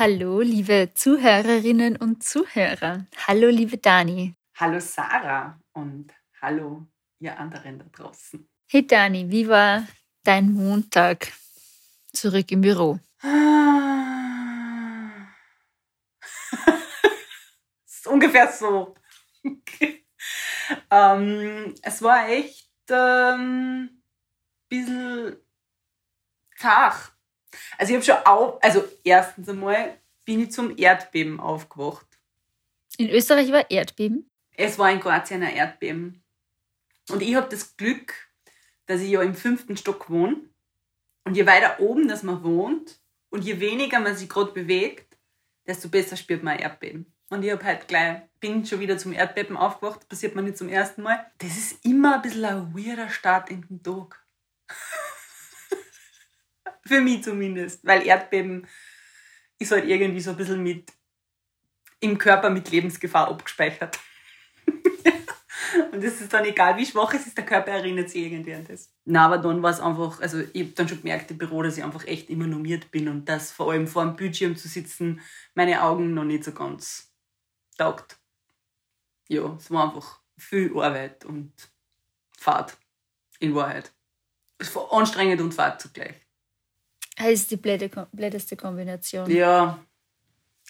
Hallo, liebe Zuhörerinnen und Zuhörer. Hallo, liebe Dani. Hallo, Sarah. Und hallo, ihr anderen da draußen. Hey, Dani, wie war dein Montag zurück im Büro? ist ungefähr so. ähm, es war echt ein ähm, bisschen zart. Also ich habe schon auf, also erstens einmal bin ich zum Erdbeben aufgewacht. In Österreich war Erdbeben? Es war in Kroatien ein Erdbeben. Und ich habe das Glück, dass ich ja im fünften Stock wohne. Und je weiter oben dass man wohnt und je weniger man sich gerade bewegt, desto besser spürt man ein Erdbeben. Und ich habe halt gleich, bin schon wieder zum Erdbeben aufgewacht, passiert mir nicht zum ersten Mal. Das ist immer ein bisschen ein weirder Start in den Tag. Für mich zumindest. Weil Erdbeben ist halt irgendwie so ein bisschen mit im Körper mit Lebensgefahr abgespeichert. und es ist dann egal, wie schwach es ist, der Körper erinnert sich irgendwie an das. Na, aber dann war es einfach, also ich habe dann schon gemerkt im Büro, dass ich einfach echt immer normiert bin und dass vor allem vor dem Bildschirm zu sitzen meine Augen noch nicht so ganz taugt. Ja, es war einfach viel Arbeit und Fahrt in Wahrheit. Es war anstrengend und Fahrt zugleich. Das ist die blätteste Kombination. Ja.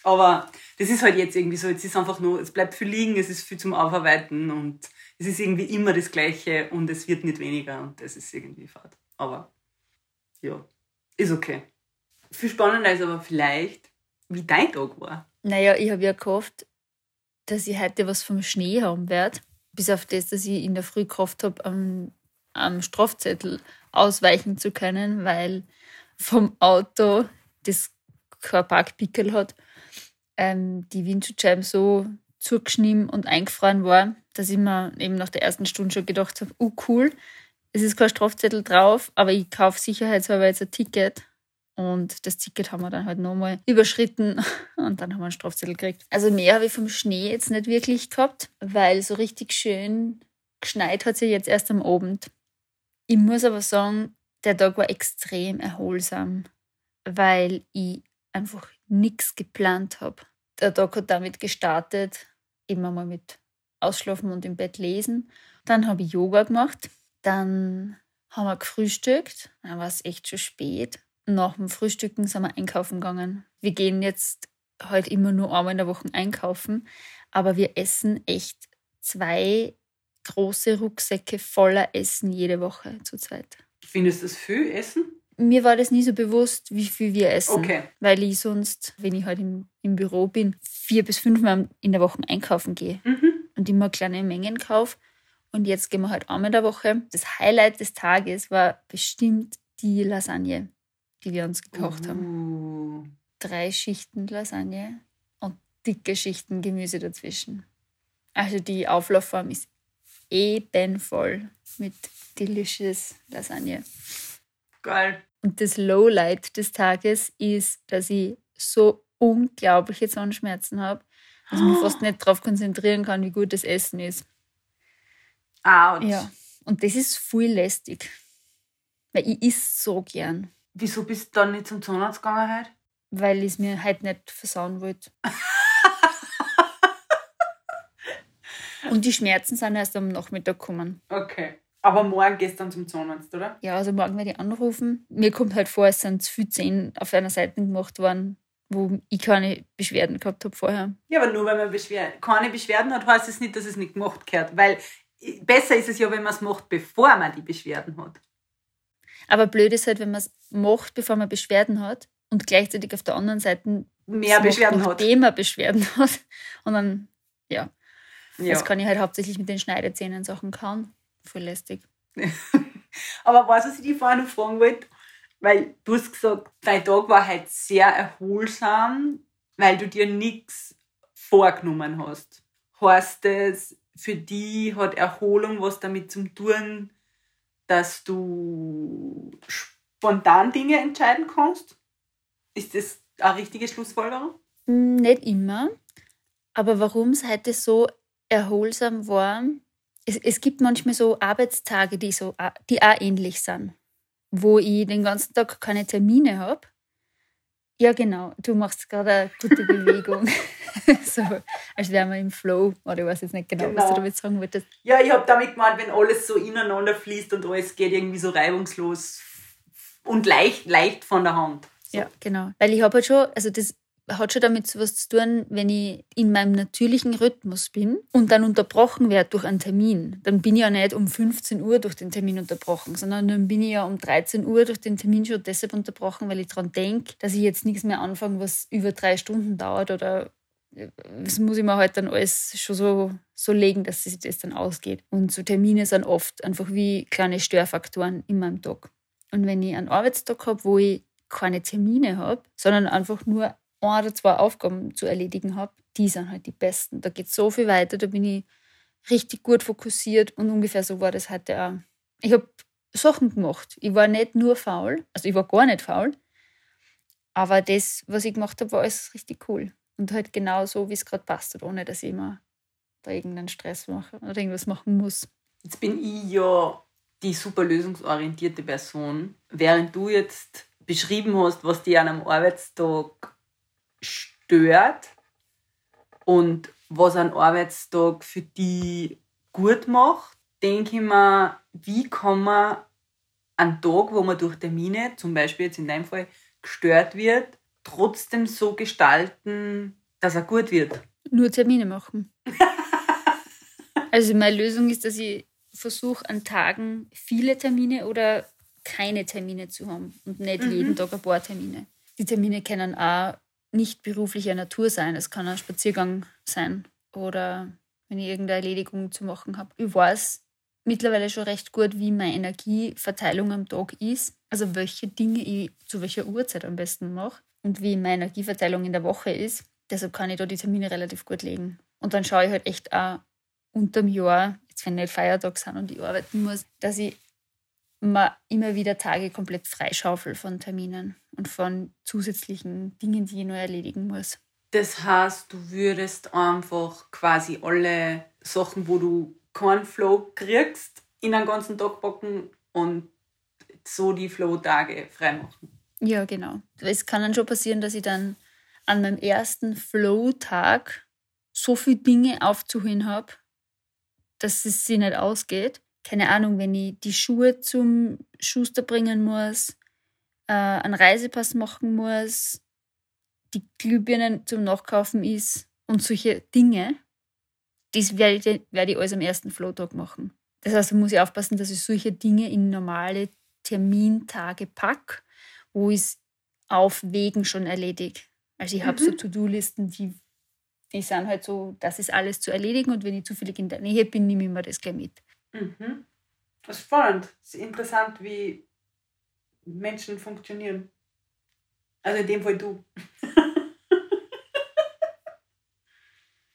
Aber das ist halt jetzt irgendwie so. Jetzt ist einfach nur, es bleibt viel liegen, es ist viel zum Aufarbeiten und es ist irgendwie immer das Gleiche und es wird nicht weniger und das ist irgendwie fad. Aber ja, ist okay. Viel spannender ist aber vielleicht, wie dein Tag war. Naja, ich habe ja gehofft, dass ich heute was vom Schnee haben werde. Bis auf das, dass ich in der Früh gehofft habe, am, am Strafzettel ausweichen zu können, weil vom Auto, das kein Parkpickel hat, ähm, die Windschutzscheibe so zugeschnitten und eingefroren war, dass ich mir eben nach der ersten Stunde schon gedacht habe, oh cool, es ist kein Strafzettel drauf, aber ich kaufe sicherheitshalber jetzt ein Ticket. Und das Ticket haben wir dann halt nochmal überschritten und dann haben wir einen Strafzettel gekriegt. Also mehr habe ich vom Schnee jetzt nicht wirklich gehabt, weil so richtig schön geschneit hat sie jetzt erst am Abend. Ich muss aber sagen, der Tag war extrem erholsam, weil ich einfach nichts geplant habe. Der Tag hat damit gestartet, immer mal mit Ausschlafen und im Bett lesen. Dann habe ich Yoga gemacht. Dann haben wir gefrühstückt. Dann war es echt schon spät. Nach dem Frühstücken sind wir einkaufen gegangen. Wir gehen jetzt halt immer nur einmal in der Woche einkaufen, aber wir essen echt zwei große Rucksäcke voller Essen jede Woche zu zweit. Findest du das viel Essen? Mir war das nie so bewusst, wie viel wir essen. Okay. Weil ich sonst, wenn ich halt im, im Büro bin, vier bis fünfmal in der Woche einkaufen gehe mhm. und immer kleine Mengen kaufe. Und jetzt gehen wir halt einmal in der Woche. Das Highlight des Tages war bestimmt die Lasagne, die wir uns gekocht uh. haben. Drei Schichten Lasagne und dicke Schichten Gemüse dazwischen. Also die Auflaufform ist ebenvoll mit delicious Lasagne. Geil. Und das Lowlight des Tages ist, dass ich so unglaubliche Zahnschmerzen habe, dass ich mich fast nicht darauf konzentrieren kann, wie gut das Essen ist. Out. Ja. Und das ist viel lästig. Weil ich esse so gern. Wieso bist du dann nicht zum Zahnarzt gegangen heute? Weil ich es mir heute nicht versauen wollte. Und die Schmerzen sind erst am Nachmittag gekommen. Okay. Aber morgen gehst du dann zum Zahnarzt, oder? Ja, also morgen werde ich anrufen. Mir kommt halt vor, es sind zu viele Zähne auf einer Seite gemacht worden, wo ich keine Beschwerden gehabt habe vorher. Ja, aber nur weil man Beschwer keine Beschwerden hat, heißt es nicht, dass es nicht gemacht gehört. Weil besser ist es ja, wenn man es macht, bevor man die Beschwerden hat. Aber blöd ist halt, wenn man es macht, bevor man Beschwerden hat und gleichzeitig auf der anderen Seite mehr Beschwerden macht, hat. Nachdem man Beschwerden hat. Und dann, ja. Ja. Jetzt kann ich halt hauptsächlich mit den Schneidezähnen Sachen kauen. Voll lästig. Aber was, was ich dich vorher noch fragen wollte, weil du hast gesagt, dein Tag war halt sehr erholsam, weil du dir nichts vorgenommen hast. Heißt das, für die hat Erholung was damit zu tun, dass du spontan Dinge entscheiden kannst? Ist das eine richtige Schlussfolgerung? Nicht immer. Aber warum es heute so erholsam war. Es, es gibt manchmal so Arbeitstage, die, so, die auch ähnlich sind, wo ich den ganzen Tag keine Termine habe. Ja, genau. Du machst gerade eine gute Bewegung. so, als wären wir im Flow. Oder ich weiß jetzt nicht genau, genau. was du damit sagen wolltest. Ja, ich habe damit gemeint, wenn alles so ineinander fließt und alles geht irgendwie so reibungslos und leicht, leicht von der Hand. So. Ja, genau. Weil ich habe halt schon, also das hat schon damit was zu tun, wenn ich in meinem natürlichen Rhythmus bin und dann unterbrochen werde durch einen Termin. Dann bin ich ja nicht um 15 Uhr durch den Termin unterbrochen, sondern dann bin ich ja um 13 Uhr durch den Termin schon deshalb unterbrochen, weil ich daran denke, dass ich jetzt nichts mehr anfange, was über drei Stunden dauert oder das muss ich mir halt dann alles schon so, so legen, dass sich das dann ausgeht. Und so Termine sind oft einfach wie kleine Störfaktoren in meinem Tag. Und wenn ich einen Arbeitstag habe, wo ich keine Termine habe, sondern einfach nur ein oder zwei Aufgaben zu erledigen habe, die sind halt die besten. Da geht so viel weiter, da bin ich richtig gut fokussiert und ungefähr so war das heute auch. Ich habe Sachen gemacht. Ich war nicht nur faul, also ich war gar nicht faul, aber das, was ich gemacht habe, war alles richtig cool. Und halt genau so, wie es gerade passt, ohne dass ich immer da irgendeinen Stress mache oder irgendwas machen muss. Jetzt bin ich ja die super lösungsorientierte Person. Während du jetzt beschrieben hast, was dir an einem Arbeitstag stört und was ein Arbeitstag für die gut macht, denke ich mir, wie kann man einen Tag, wo man durch Termine, zum Beispiel jetzt in deinem Fall, gestört wird, trotzdem so gestalten, dass er gut wird? Nur Termine machen. also meine Lösung ist, dass ich versuche, an Tagen viele Termine oder keine Termine zu haben und nicht mhm. jeden Tag ein paar Termine. Die Termine können auch nicht beruflicher Natur sein. Es kann ein Spaziergang sein oder wenn ich irgendeine Erledigung zu machen habe. Ich weiß mittlerweile schon recht gut, wie meine Energieverteilung am Tag ist. Also welche Dinge ich zu welcher Uhrzeit am besten mache und wie meine Energieverteilung in der Woche ist. Deshalb kann ich da die Termine relativ gut legen. Und dann schaue ich halt echt auch unterm Jahr, jetzt wenn nicht Feiertag sind und ich arbeiten muss, dass ich man immer wieder Tage komplett freischaufel von Terminen und von zusätzlichen Dingen, die ich nur erledigen muss. Das heißt, du würdest einfach quasi alle Sachen, wo du keinen Flow kriegst, in einen ganzen Tag packen und so die Flow-Tage freimachen. Ja, genau. Es kann dann schon passieren, dass ich dann an meinem ersten Flow-Tag so viele Dinge aufzuholen habe, dass es sich nicht ausgeht keine Ahnung, wenn ich die Schuhe zum Schuster bringen muss, äh, einen Reisepass machen muss, die Glühbirnen zum Nachkaufen ist und solche Dinge, das werde ich, werde ich alles am ersten Flowtag machen. Das heißt, da muss ich aufpassen, dass ich solche Dinge in normale Termintage packe, wo ich es auf Wegen schon erledige. Also ich mhm. habe so To-Do-Listen, die, die sind halt so, das ist alles zu erledigen und wenn ich zufällig in der Nähe bin, nehme ich mir das gleich mit. Mhm. Das ist spannend. Es ist interessant, wie Menschen funktionieren. Also in dem Fall du.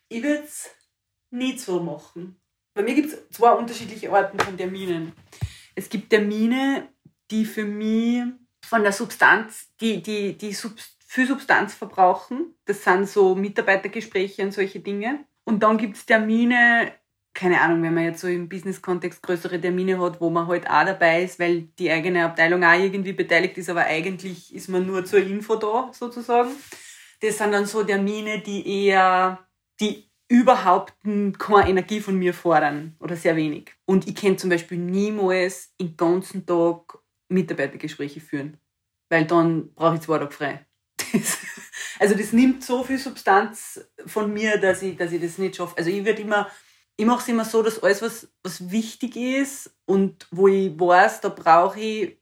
ich würde es nie so machen. Bei mir gibt es zwei unterschiedliche Arten von Terminen. Es gibt Termine, die für mich von der Substanz, die, die, die Sub viel Substanz verbrauchen. Das sind so Mitarbeitergespräche und solche Dinge. Und dann gibt es Termine, keine Ahnung, wenn man jetzt so im Business-Kontext größere Termine hat, wo man halt auch dabei ist, weil die eigene Abteilung auch irgendwie beteiligt ist, aber eigentlich ist man nur zur Info da, sozusagen. Das sind dann so Termine, die eher, die überhaupt keine Energie von mir fordern oder sehr wenig. Und ich kann zum Beispiel niemals den ganzen Tag Mitarbeitergespräche führen, weil dann brauche ich zwei Tage frei. Das, also das nimmt so viel Substanz von mir, dass ich, dass ich das nicht schaffe. Also ich würde immer ich mache es immer so, dass alles, was, was wichtig ist und wo ich weiß, da brauche ich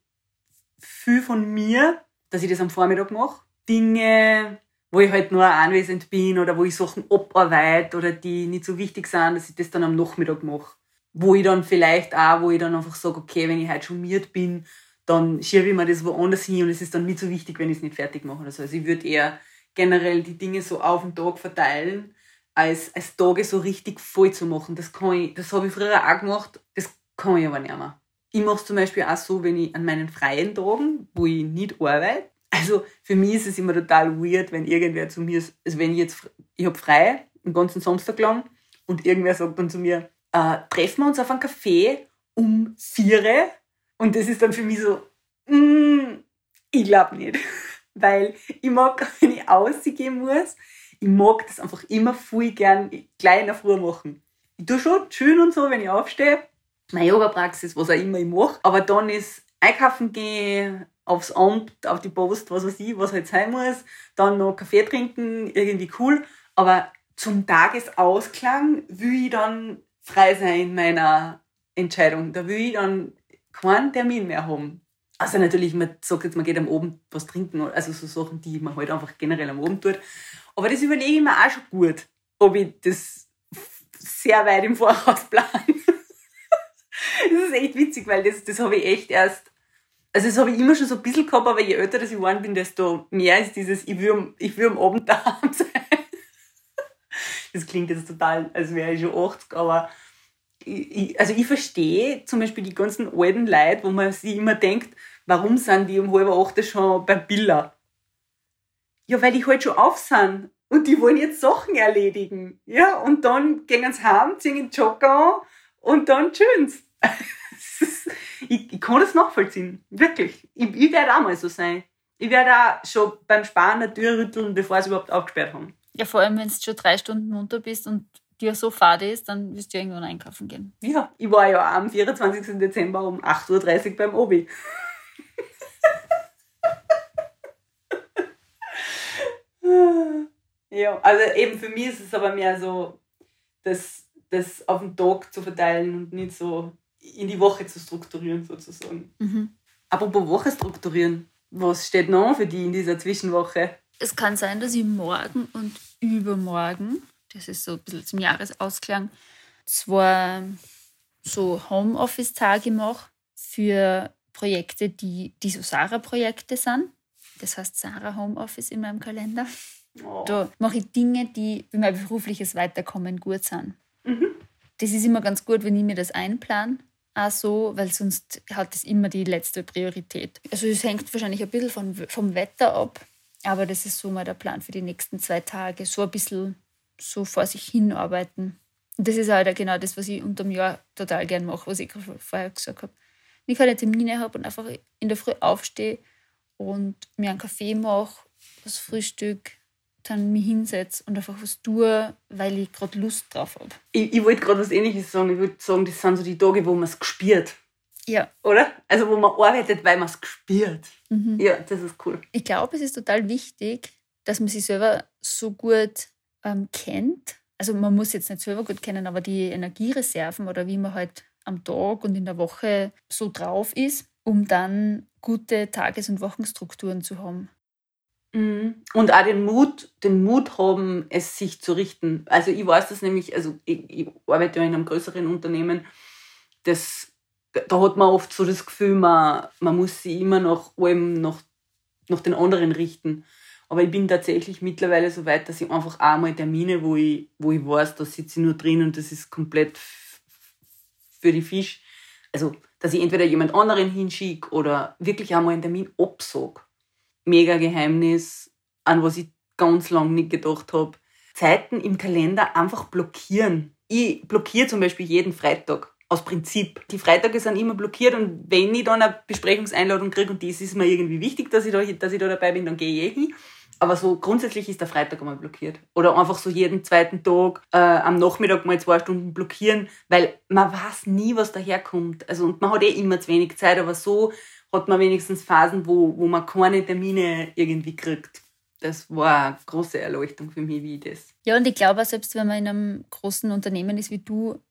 viel von mir, dass ich das am Vormittag mache. Dinge, wo ich halt nur anwesend bin oder wo ich Sachen abarbeite oder die nicht so wichtig sind, dass ich das dann am Nachmittag mache. Wo ich dann vielleicht auch, wo ich dann einfach sage, okay, wenn ich halt schon miert bin, dann schiebe ich mir das woanders hin und es ist dann nicht so wichtig, wenn ich es nicht fertig mache. Also ich würde eher generell die Dinge so auf den Tag verteilen als, als Tage so richtig voll zu machen. Das das habe ich früher auch gemacht, das kann ich aber nicht mehr. Ich mache es zum Beispiel auch so, wenn ich an meinen freien Tagen, wo ich nicht arbeite, also für mich ist es immer total weird, wenn irgendwer zu mir, also wenn ich jetzt, ich habe frei, den ganzen Samstag lang, und irgendwer sagt dann zu mir, äh, treffen wir uns auf einen Café um vier. Und das ist dann für mich so, mm, ich glaube nicht. weil ich mag, wenn ich ausgehen muss, ich mag das einfach immer viel gern gleich in der Früh machen. Ich tue schon schön und so, wenn ich aufstehe, meine Yoga-Praxis, was auch immer ich mache, aber dann ist einkaufen gehen, aufs Amt, auf die Post, was weiß ich, was halt sein muss, dann noch Kaffee trinken, irgendwie cool, aber zum Tagesausklang will ich dann frei sein in meiner Entscheidung. Da will ich dann keinen Termin mehr haben. Also natürlich, man sagt jetzt, man geht am Abend was trinken, also so Sachen, die man halt einfach generell am Abend tut. Aber das überlege ich mir auch schon gut, ob ich das sehr weit im Voraus plane. das ist echt witzig, weil das, das habe ich echt erst, also das habe ich immer schon so ein bisschen gehabt, aber je älter ich geworden bin, desto mehr ist dieses, ich will, ich will am Abend daheim sein. Das klingt jetzt total, als wäre ich schon 80, aber ich, also ich verstehe zum Beispiel die ganzen alten Leute, wo man sich immer denkt, warum sind die um halb acht schon beim Biller? Ja, weil die halt schon auf sind und die wollen jetzt Sachen erledigen. Ja, und dann gehen sie heim, ziehen den Jogger an und dann schön's. ich, ich kann das nachvollziehen. Wirklich. Ich, ich werde auch mal so sein. Ich werde auch schon beim Sparen eine Tür rütteln, bevor sie überhaupt aufgesperrt haben. Ja, vor allem, wenn du schon drei Stunden munter bist und dir so fade ist, dann wirst du irgendwann einkaufen gehen. Ja, ich war ja am 24. Dezember um 8.30 Uhr beim Obi. Ja, also eben für mich ist es aber mehr so, das, das auf den Tag zu verteilen und nicht so in die Woche zu strukturieren sozusagen. Mhm. Apropos Woche strukturieren, was steht noch für die in dieser Zwischenwoche? Es kann sein, dass ich morgen und übermorgen, das ist so ein bisschen zum Jahresausklang, zwar so Homeoffice-Tage mache für Projekte, die, die so Sarah-Projekte sind. Das heißt Sarah Homeoffice in meinem Kalender. Oh. Da mache ich Dinge, die für mein berufliches Weiterkommen gut sind. Mhm. Das ist immer ganz gut, wenn ich mir das einplan. Auch so, weil sonst hat das immer die letzte Priorität. Also es hängt wahrscheinlich ein bisschen vom, vom Wetter ab. Aber das ist so mal der Plan für die nächsten zwei Tage. So ein bisschen so vor sich hinarbeiten. Und das ist halt genau das, was ich unter dem Jahr total gern mache, was ich vorher gesagt habe. Wenn ich keine Termine habe und einfach in der Früh aufstehe und mir einen Kaffee mache, das Frühstück, dann mich hinsetze und einfach was tue, weil ich gerade Lust drauf habe. Ich, ich wollte gerade was Ähnliches sagen. Ich würde sagen, das sind so die Tage, wo man es gespürt. Ja. Oder? Also wo man arbeitet, weil man es gespürt. Mhm. Ja, das ist cool. Ich glaube, es ist total wichtig, dass man sich selber so gut ähm, kennt. Also man muss jetzt nicht selber gut kennen, aber die Energiereserven oder wie man halt am Tag und in der Woche so drauf ist, um dann gute Tages- und Wochenstrukturen zu haben. Mhm. Und auch den Mut, den Mut haben, es sich zu richten. Also ich weiß das nämlich, also ich, ich arbeite ja in einem größeren Unternehmen, das da hat man oft so das Gefühl, man, man muss sich immer nach allem, nach, nach den anderen richten. Aber ich bin tatsächlich mittlerweile so weit, dass ich einfach auch mal Termine, wo ich, wo ich weiß, da sitze ich nur drin und das ist komplett für die Fisch. Also, dass ich entweder jemand anderen hinschicke oder wirklich einmal einen Termin absage. Mega Geheimnis, an was ich ganz lange nicht gedacht habe. Zeiten im Kalender einfach blockieren. Ich blockiere zum Beispiel jeden Freitag aus Prinzip. Die Freitage sind immer blockiert und wenn ich dann eine Besprechungseinladung kriege und das ist mir irgendwie wichtig, dass ich da, dass ich da dabei bin, dann gehe ich eh hin. Aber so grundsätzlich ist der Freitag einmal blockiert. Oder einfach so jeden zweiten Tag äh, am Nachmittag mal zwei Stunden blockieren, weil man weiß nie, was daherkommt. Also, und man hat eh immer zu wenig Zeit, aber so hat man wenigstens Phasen, wo, wo man keine Termine irgendwie kriegt. Das war eine große Erleuchtung für mich, wie das. Ja, und ich glaube, selbst wenn man in einem großen Unternehmen ist wie du,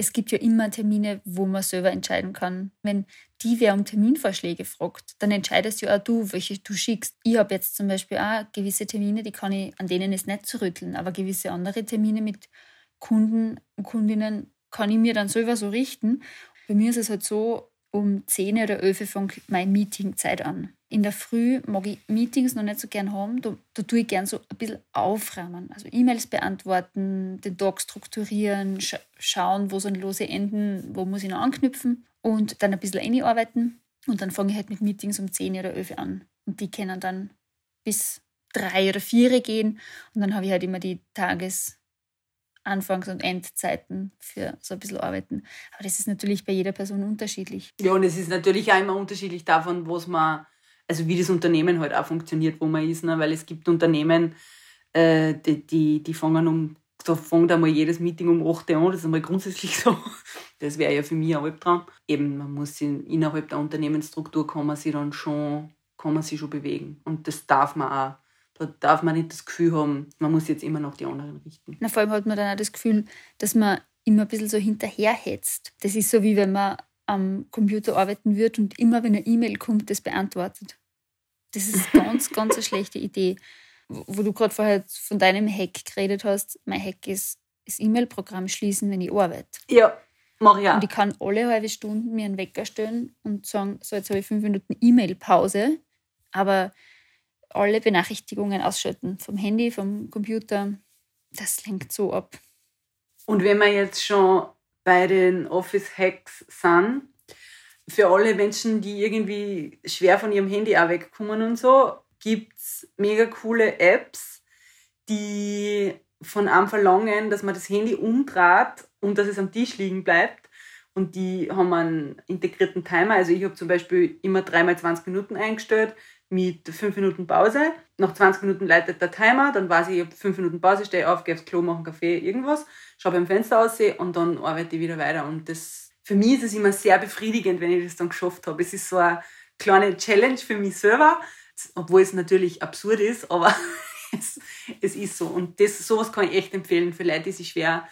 es gibt ja immer Termine, wo man selber entscheiden kann. Wenn die wer um Terminvorschläge fragt, dann entscheidest ja auch du, welche du schickst. Ich habe jetzt zum Beispiel auch gewisse Termine, die kann ich, an denen ist nicht zu rütteln, aber gewisse andere Termine mit Kunden und Kundinnen kann ich mir dann selber so richten. Bei mir ist es halt so, um 10 oder 11 fängt meine Meetingzeit an. In der Früh mag ich Meetings noch nicht so gern haben. Da, da tue ich gern so ein bisschen aufräumen. Also E-Mails beantworten, den Tag strukturieren, sch schauen, wo sind lose Enden, wo muss ich noch anknüpfen und dann ein bisschen einarbeiten. Und dann fange ich halt mit Meetings um 10 oder 11 an. Und die können dann bis drei oder vier gehen. Und dann habe ich halt immer die Tages- Anfangs- und Endzeiten für so ein bisschen arbeiten. Aber das ist natürlich bei jeder Person unterschiedlich. Ja, und es ist natürlich auch immer unterschiedlich davon, was man, also wie das Unternehmen halt auch funktioniert, wo man ist, ne? weil es gibt Unternehmen, äh, die, die, die fangen um, da fängt einmal jedes Meeting um 8 Uhr an, das ist einmal grundsätzlich so. Das wäre ja für mich ein Albtraum. Eben, man muss in, innerhalb der Unternehmensstruktur kann man sich dann schon, kann man sich schon bewegen. Und das darf man auch. Da darf man nicht das Gefühl haben, man muss jetzt immer noch die anderen richten. Na, vor allem hat man dann auch das Gefühl, dass man immer ein bisschen so hinterherhetzt. Das ist so, wie wenn man am Computer arbeiten wird und immer, wenn eine E-Mail kommt, das beantwortet. Das ist ganz, ganz eine schlechte Idee. Wo du gerade vorher von deinem Hack geredet hast, mein Hack ist das E-Mail-Programm schließen, wenn ich arbeite. Ja, mach ich auch. Und ich kann alle halbe Stunden mir einen Wecker stellen und sagen, so jetzt habe ich fünf Minuten E-Mail-Pause, aber alle Benachrichtigungen ausschalten. Vom Handy, vom Computer. Das lenkt so ab. Und wenn wir jetzt schon bei den Office-Hacks sind, für alle Menschen, die irgendwie schwer von ihrem Handy auch wegkommen und so, gibt es mega coole Apps, die von einem verlangen, dass man das Handy umdreht und dass es am Tisch liegen bleibt. Und die haben einen integrierten Timer. Also ich habe zum Beispiel immer dreimal 20 Minuten eingestellt mit 5 Minuten Pause. Nach 20 Minuten leitet der Timer, dann weiß ich, ich habe 5 Minuten Pause, stehe auf, gehe aufs Klo, mache einen Kaffee, irgendwas, schaue beim Fenster aus und dann arbeite ich wieder weiter. Und das, für mich ist es immer sehr befriedigend, wenn ich das dann geschafft habe. Es ist so eine kleine Challenge für mich selber, obwohl es natürlich absurd ist, aber es, es ist so. Und das, sowas kann ich echt empfehlen für Leute, die sich schwer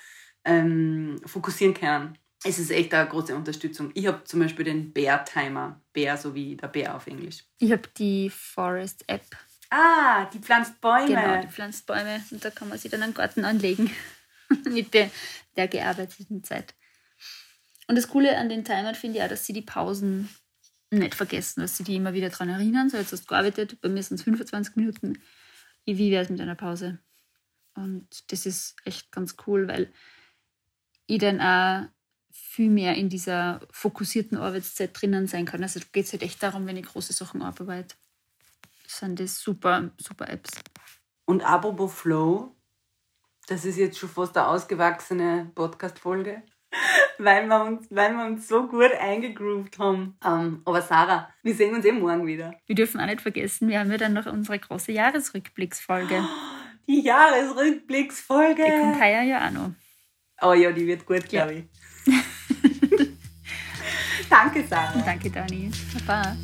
ähm, fokussieren können. Es ist echt eine große Unterstützung. Ich habe zum Beispiel den Bear Timer. Bear, so wie der Bär auf Englisch. Ich habe die Forest App. Ah, die pflanzt Bäume. Genau, die pflanzt Bäume. Und da kann man sich dann einen Garten anlegen mit der, der gearbeiteten Zeit. Und das Coole an den Timern finde ich auch, dass sie die Pausen nicht vergessen, dass sie die immer wieder daran erinnern. So, jetzt hast du gearbeitet, bei mir sind es 25 Minuten. Wie wäre es mit einer Pause? Und das ist echt ganz cool, weil ich dann auch viel mehr in dieser fokussierten Arbeitszeit drinnen sein kann. Also geht es halt echt darum, wenn ich große Sachen arbeite. Sind das super, super Apps. Und apropos Flow, das ist jetzt schon fast eine ausgewachsene Podcast-Folge, weil, wir uns, weil wir uns so gut eingegroovt haben. Um, ähm, aber Sarah, wir sehen uns eh morgen wieder. Wir dürfen auch nicht vergessen, wir haben ja dann noch unsere große Jahresrückblicksfolge. Die Jahresrückblicksfolge. Die kommt heuer ja auch noch. Oh ja, die wird gut, glaube ich. Danke, Sarah. Danke, Dani. Baba.